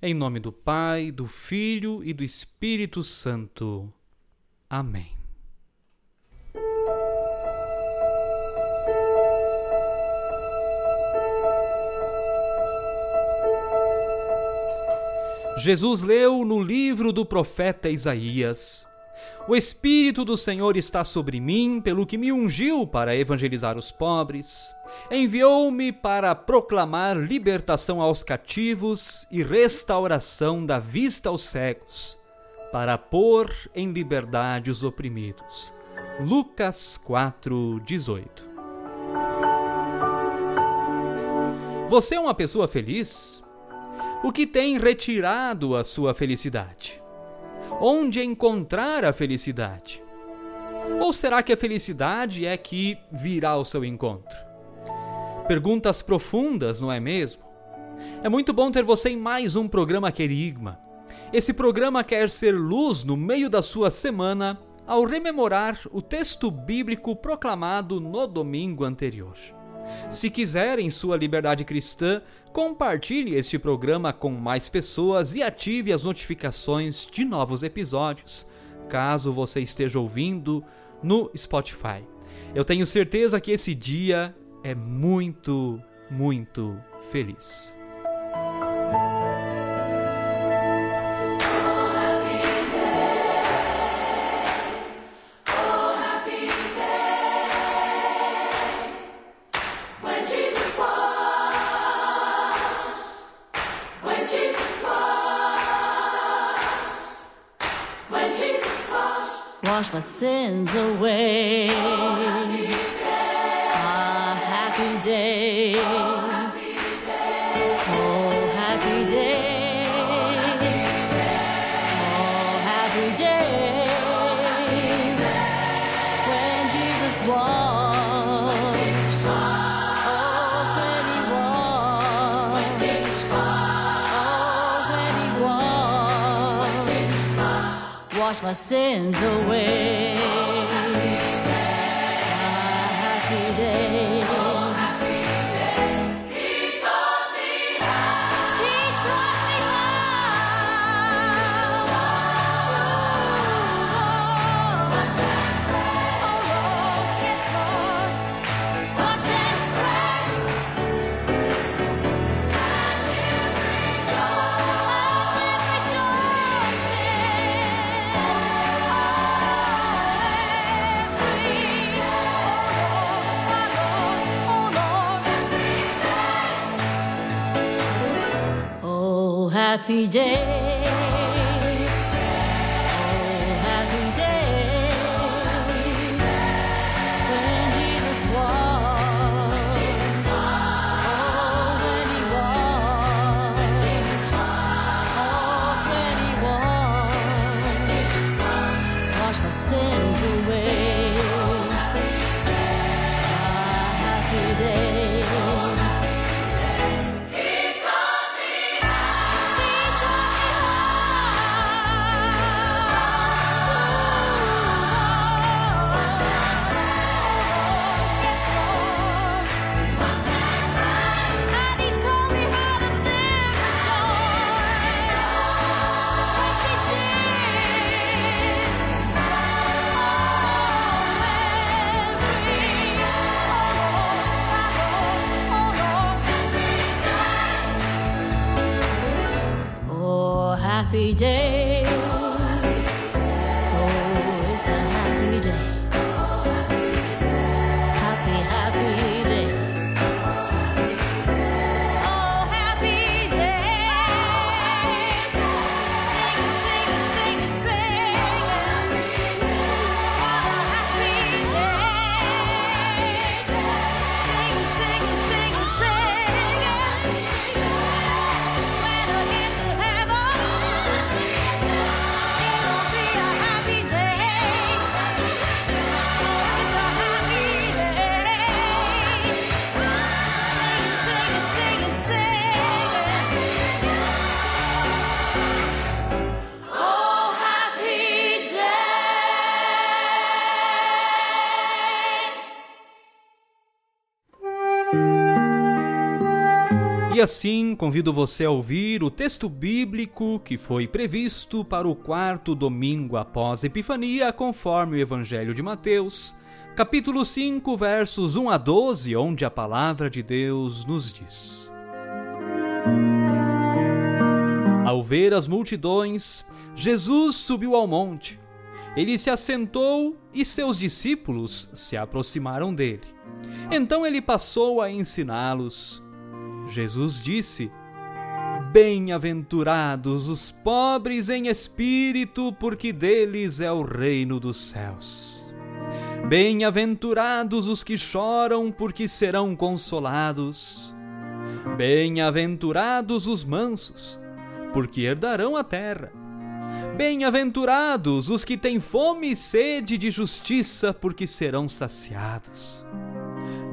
Em nome do Pai, do Filho e do Espírito Santo. Amém. Jesus leu no livro do profeta Isaías: O Espírito do Senhor está sobre mim, pelo que me ungiu para evangelizar os pobres. Enviou-me para proclamar libertação aos cativos e restauração da vista aos cegos, para pôr em liberdade os oprimidos. Lucas 4:18. Você é uma pessoa feliz? O que tem retirado a sua felicidade? Onde encontrar a felicidade? Ou será que a felicidade é que virá ao seu encontro? Perguntas profundas, não é mesmo? É muito bom ter você em mais um programa Querigma. Esse programa quer ser luz no meio da sua semana ao rememorar o texto bíblico proclamado no domingo anterior. Se quiser, em sua liberdade cristã, compartilhe este programa com mais pessoas e ative as notificações de novos episódios, caso você esteja ouvindo no Spotify. Eu tenho certeza que esse dia é muito, muito feliz. Wash my sins away. Happy day. E assim, convido você a ouvir o texto bíblico que foi previsto para o quarto domingo após Epifania, conforme o Evangelho de Mateus, capítulo 5, versos 1 a 12, onde a palavra de Deus nos diz: Ao ver as multidões, Jesus subiu ao monte. Ele se assentou e seus discípulos se aproximaram dele. Então ele passou a ensiná-los. Jesus disse: Bem-aventurados os pobres em espírito, porque deles é o reino dos céus. Bem-aventurados os que choram, porque serão consolados. Bem-aventurados os mansos, porque herdarão a terra. Bem-aventurados os que têm fome e sede de justiça, porque serão saciados.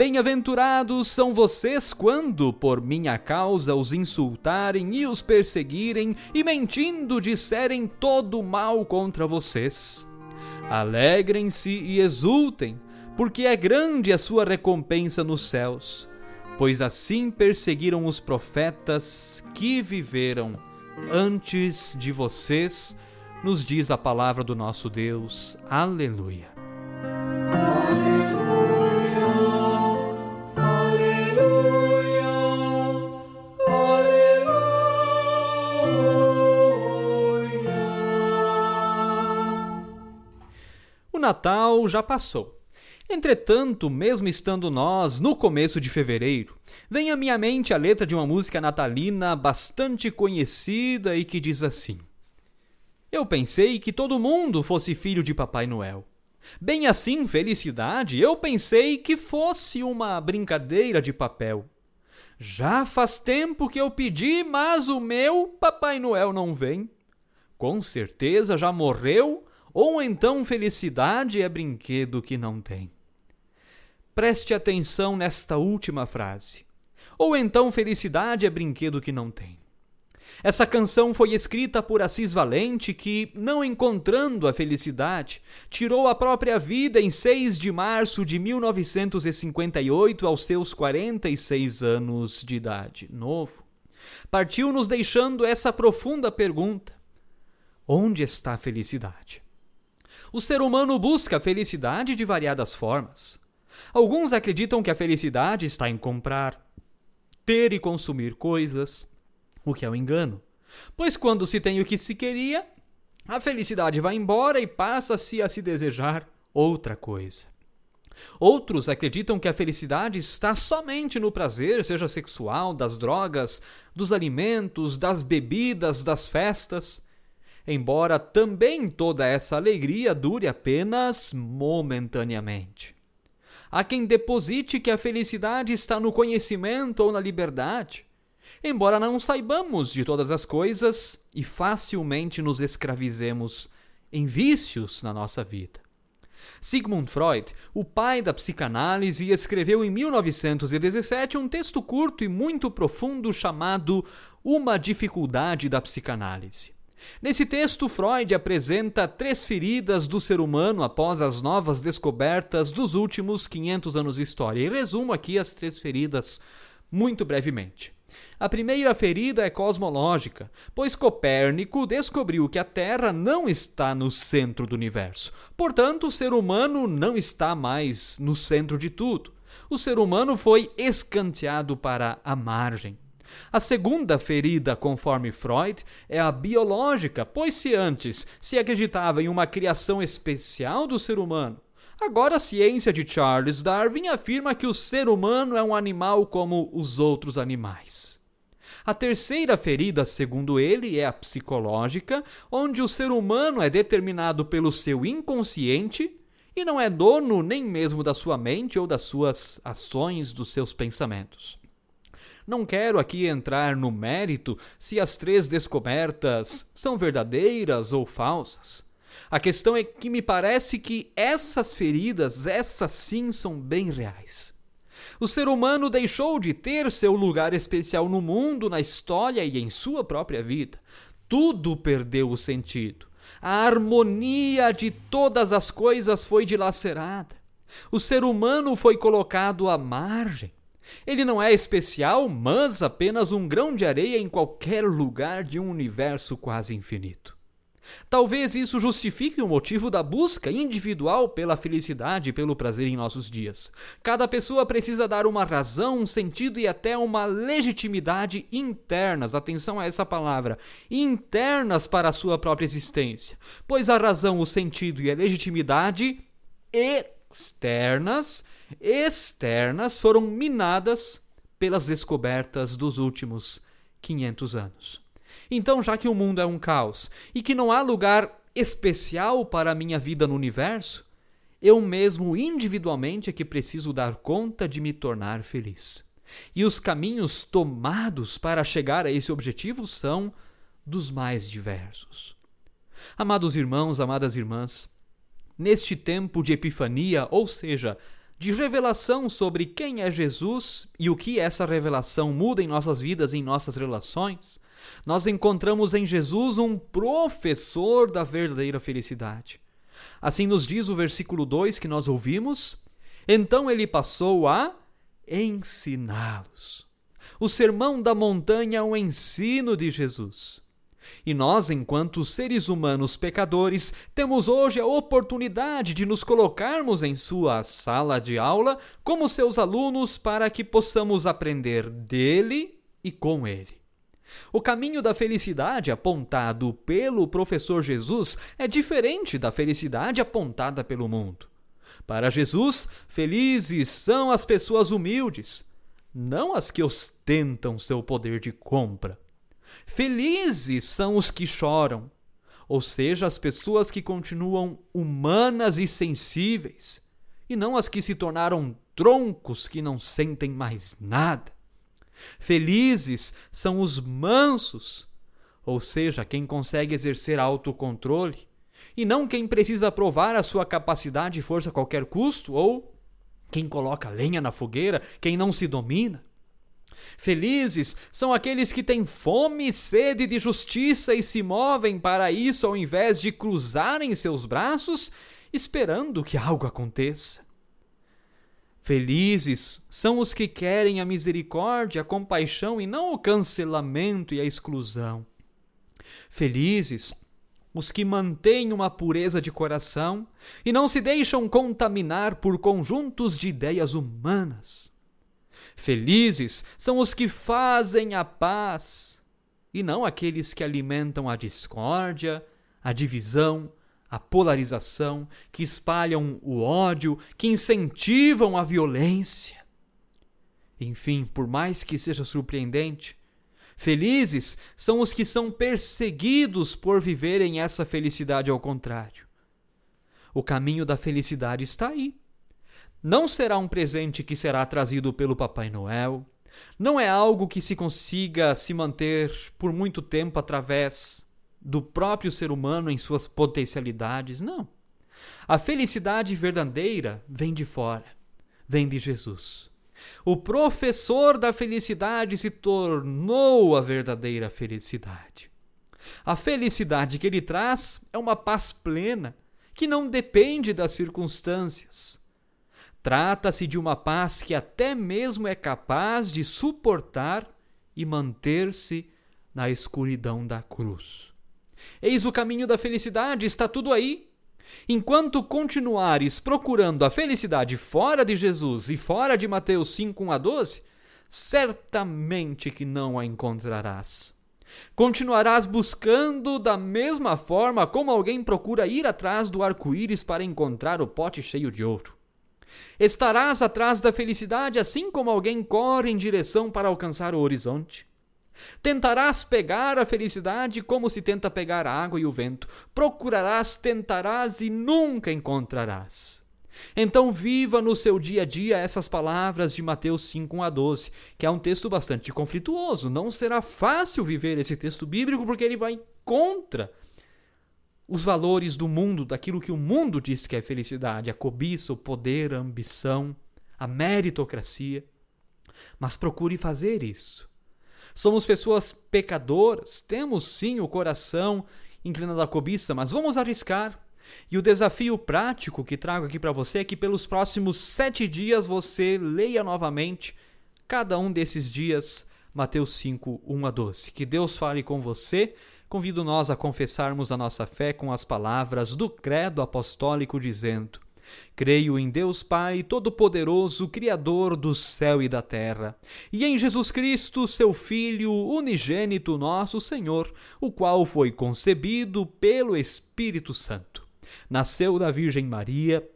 Bem-aventurados são vocês quando, por minha causa, os insultarem e os perseguirem e mentindo disserem todo mal contra vocês. Alegrem-se e exultem, porque é grande a sua recompensa nos céus, pois assim perseguiram os profetas que viveram antes de vocês, nos diz a palavra do nosso Deus. Aleluia. Natal já passou. Entretanto, mesmo estando nós no começo de fevereiro, vem à minha mente a letra de uma música natalina bastante conhecida e que diz assim: Eu pensei que todo mundo fosse filho de Papai Noel. Bem assim, felicidade, eu pensei que fosse uma brincadeira de papel. Já faz tempo que eu pedi, mas o meu Papai Noel não vem. Com certeza já morreu ou então felicidade é brinquedo que não tem. Preste atenção nesta última frase. Ou então felicidade é brinquedo que não tem. Essa canção foi escrita por Assis Valente, que, não encontrando a felicidade, tirou a própria vida em 6 de março de 1958, aos seus 46 anos de idade. Novo. Partiu nos deixando essa profunda pergunta: Onde está a felicidade? O ser humano busca a felicidade de variadas formas. Alguns acreditam que a felicidade está em comprar, ter e consumir coisas, o que é um engano. Pois quando se tem o que se queria, a felicidade vai embora e passa-se a se desejar outra coisa. Outros acreditam que a felicidade está somente no prazer, seja sexual, das drogas, dos alimentos, das bebidas, das festas embora também toda essa alegria dure apenas momentaneamente. Há quem deposite que a felicidade está no conhecimento ou na liberdade, embora não saibamos de todas as coisas e facilmente nos escravizemos em vícios na nossa vida. Sigmund Freud, o pai da psicanálise, escreveu em 1917 um texto curto e muito profundo chamado Uma Dificuldade da Psicanálise. Nesse texto, Freud apresenta três feridas do ser humano após as novas descobertas dos últimos 500 anos de história. E resumo aqui as três feridas muito brevemente. A primeira ferida é cosmológica, pois Copérnico descobriu que a Terra não está no centro do universo. Portanto, o ser humano não está mais no centro de tudo. O ser humano foi escanteado para a margem. A segunda ferida, conforme Freud, é a biológica, pois se antes se acreditava em uma criação especial do ser humano, agora a ciência de Charles Darwin afirma que o ser humano é um animal como os outros animais. A terceira ferida, segundo ele, é a psicológica, onde o ser humano é determinado pelo seu inconsciente e não é dono nem mesmo da sua mente ou das suas ações, dos seus pensamentos. Não quero aqui entrar no mérito se as três descobertas são verdadeiras ou falsas. A questão é que me parece que essas feridas, essas sim, são bem reais. O ser humano deixou de ter seu lugar especial no mundo, na história e em sua própria vida. Tudo perdeu o sentido. A harmonia de todas as coisas foi dilacerada. O ser humano foi colocado à margem. Ele não é especial, mas apenas um grão de areia em qualquer lugar de um universo quase infinito. Talvez isso justifique o motivo da busca individual pela felicidade e pelo prazer em nossos dias. Cada pessoa precisa dar uma razão, um sentido e até uma legitimidade internas, atenção a essa palavra, internas para a sua própria existência. Pois a razão, o sentido e a legitimidade externas externas foram minadas pelas descobertas dos últimos 500 anos. Então, já que o mundo é um caos e que não há lugar especial para a minha vida no universo, eu mesmo individualmente é que preciso dar conta de me tornar feliz. E os caminhos tomados para chegar a esse objetivo são dos mais diversos. Amados irmãos, amadas irmãs, neste tempo de epifania, ou seja, de revelação sobre quem é Jesus e o que essa revelação muda em nossas vidas, em nossas relações, nós encontramos em Jesus um professor da verdadeira felicidade. Assim nos diz o versículo 2 que nós ouvimos: Então ele passou a ensiná-los. O sermão da montanha é um ensino de Jesus. E nós, enquanto seres humanos pecadores, temos hoje a oportunidade de nos colocarmos em sua sala de aula como seus alunos para que possamos aprender dele e com ele. O caminho da felicidade apontado pelo professor Jesus é diferente da felicidade apontada pelo mundo. Para Jesus, felizes são as pessoas humildes, não as que ostentam seu poder de compra. Felizes são os que choram, ou seja, as pessoas que continuam humanas e sensíveis, e não as que se tornaram troncos que não sentem mais nada. Felizes são os mansos, ou seja, quem consegue exercer autocontrole, e não quem precisa provar a sua capacidade e força a qualquer custo, ou quem coloca lenha na fogueira, quem não se domina. Felizes são aqueles que têm fome e sede de justiça e se movem para isso ao invés de cruzarem seus braços esperando que algo aconteça. Felizes são os que querem a misericórdia, a compaixão e não o cancelamento e a exclusão. Felizes os que mantêm uma pureza de coração e não se deixam contaminar por conjuntos de ideias humanas. Felizes são os que fazem a paz e não aqueles que alimentam a discórdia, a divisão, a polarização, que espalham o ódio, que incentivam a violência. Enfim, por mais que seja surpreendente, felizes são os que são perseguidos por viverem essa felicidade ao contrário. O caminho da felicidade está aí. Não será um presente que será trazido pelo Papai Noel. Não é algo que se consiga se manter por muito tempo através do próprio ser humano em suas potencialidades. Não. A felicidade verdadeira vem de fora, vem de Jesus. O professor da felicidade se tornou a verdadeira felicidade. A felicidade que ele traz é uma paz plena, que não depende das circunstâncias. Trata-se de uma paz que até mesmo é capaz de suportar e manter-se na escuridão da cruz. Eis o caminho da felicidade, está tudo aí. Enquanto continuares procurando a felicidade fora de Jesus e fora de Mateus 5, 1 a 12, certamente que não a encontrarás. Continuarás buscando da mesma forma como alguém procura ir atrás do arco-íris para encontrar o pote cheio de ouro. Estarás atrás da felicidade assim como alguém corre em direção para alcançar o horizonte. Tentarás pegar a felicidade como se tenta pegar a água e o vento. Procurarás, tentarás e nunca encontrarás. Então viva no seu dia a dia essas palavras de Mateus 5, 1 a 12, que é um texto bastante conflituoso. Não será fácil viver esse texto bíblico porque ele vai contra os valores do mundo, daquilo que o mundo diz que é felicidade, a cobiça, o poder, a ambição, a meritocracia. Mas procure fazer isso. Somos pessoas pecadoras, temos sim o coração inclinado à cobiça, mas vamos arriscar. E o desafio prático que trago aqui para você é que pelos próximos sete dias você leia novamente cada um desses dias Mateus 5, 1 a 12. Que Deus fale com você. Convido nós a confessarmos a nossa fé com as palavras do Credo Apostólico, dizendo: Creio em Deus Pai Todo-Poderoso, Criador do céu e da terra, e em Jesus Cristo, seu Filho, unigênito nosso Senhor, o qual foi concebido pelo Espírito Santo. Nasceu da Virgem Maria,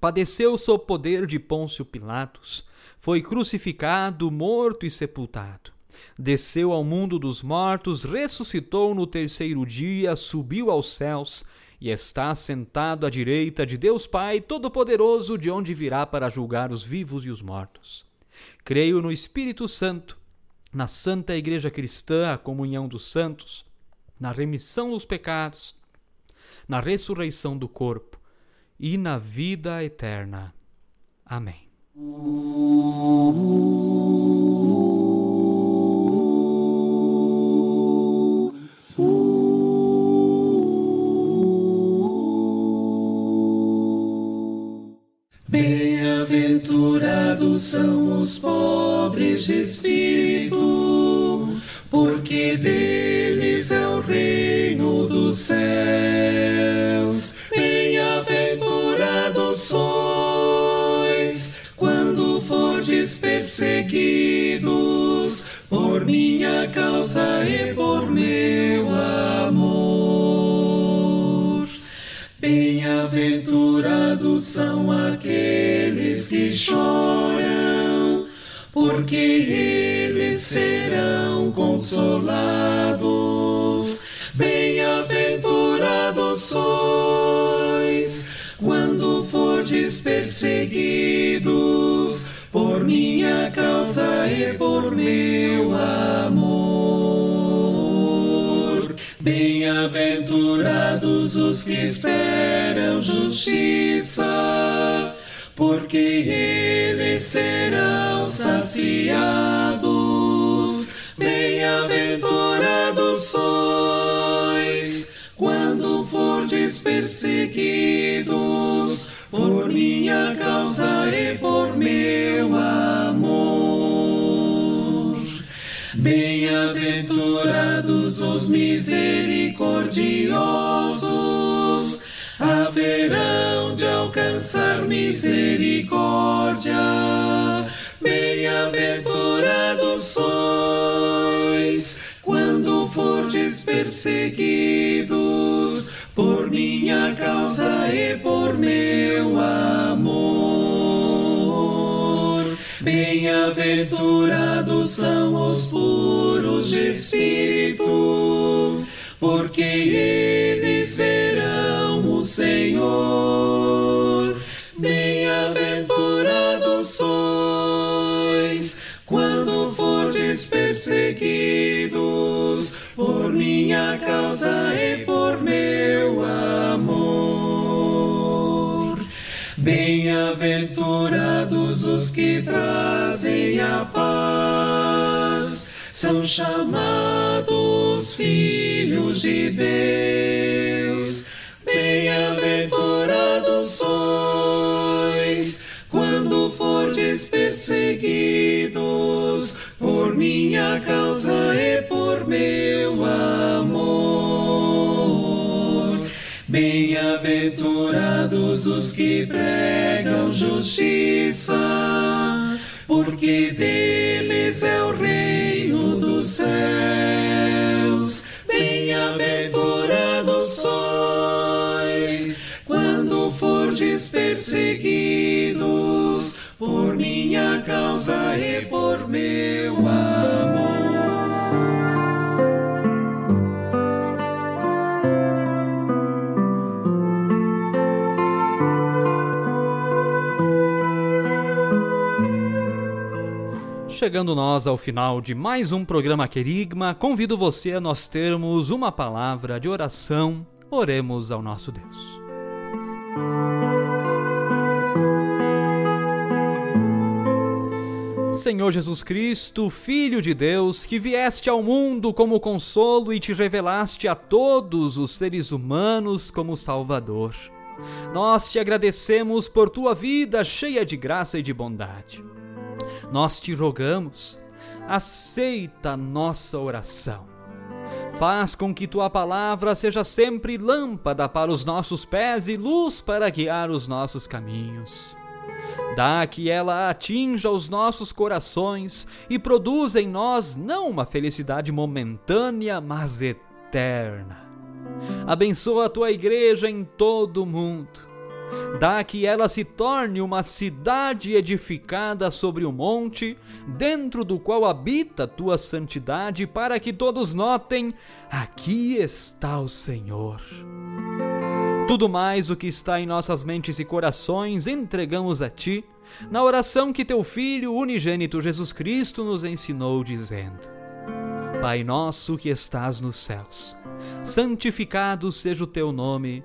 padeceu sob poder de Pôncio Pilatos, foi crucificado, morto e sepultado. Desceu ao mundo dos mortos, ressuscitou no terceiro dia, subiu aos céus e está sentado à direita de Deus Pai Todo-Poderoso, de onde virá para julgar os vivos e os mortos. Creio no Espírito Santo, na Santa Igreja Cristã, a comunhão dos santos, na remissão dos pecados, na ressurreição do corpo e na vida eterna. Amém. São os pobres de espírito, porque deles é o reino dos céus. Bem-aventurados sois quando fordes perseguidos por minha causa e por meu amor. Bem-aventurados são aqueles que choram, porque eles serão consolados. Bem-aventurados sois quando fordes perseguidos por minha causa e por meu amor. Bem-aventurados os que esperam justiça, porque eles serão saciados. Bem-aventurados sois quando fordes perseguidos por minha causa e por meu amor. Bem-aventurados os misericordiosos, haverão de alcançar misericórdia. Bem-aventurados sois quando fordes perseguidos por minha causa e por meu amor. Bem-aventurados são os puros de espírito, porque eles verão o Senhor. Bem-aventurados sois quando fordes perseguidos por minha causa e por meu Bem-aventurados os que trazem a paz, são chamados filhos de Deus. Bem-aventurados sois quando fordes perseguidos por minha causa e por meu amor. Bem-aventurados os que pregam justiça, porque deles é o reino dos céus. Bem-aventurados sois quando fordes perseguidos por minha causa e por meu amor. Chegando nós ao final de mais um programa Querigma, convido você a nós termos uma palavra de oração. Oremos ao nosso Deus. Senhor Jesus Cristo, Filho de Deus, que vieste ao mundo como consolo e te revelaste a todos os seres humanos como Salvador. Nós te agradecemos por tua vida cheia de graça e de bondade. Nós te rogamos, aceita nossa oração. Faz com que tua palavra seja sempre lâmpada para os nossos pés e luz para guiar os nossos caminhos. Dá que ela atinja os nossos corações e produza em nós não uma felicidade momentânea, mas eterna. Abençoa a tua igreja em todo o mundo. Dá que ela se torne uma cidade edificada sobre o monte, dentro do qual habita tua santidade, para que todos notem: aqui está o Senhor. Tudo mais o que está em nossas mentes e corações entregamos a Ti, na oração que Teu Filho unigênito Jesus Cristo nos ensinou, dizendo: Pai nosso que estás nos céus, santificado seja o Teu nome,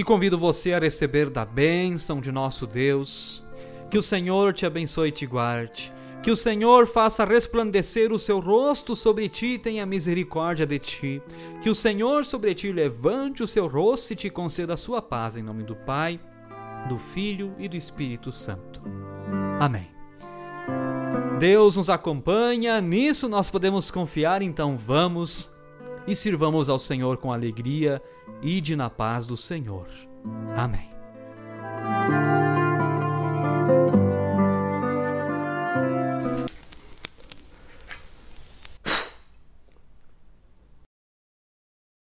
E convido você a receber da bênção de nosso Deus. Que o Senhor te abençoe e te guarde. Que o Senhor faça resplandecer o seu rosto sobre ti e tenha misericórdia de ti. Que o Senhor sobre ti levante o seu rosto e te conceda a sua paz, em nome do Pai, do Filho e do Espírito Santo. Amém. Deus nos acompanha, nisso nós podemos confiar, então vamos e sirvamos ao Senhor com alegria, ide na paz do Senhor. Amém.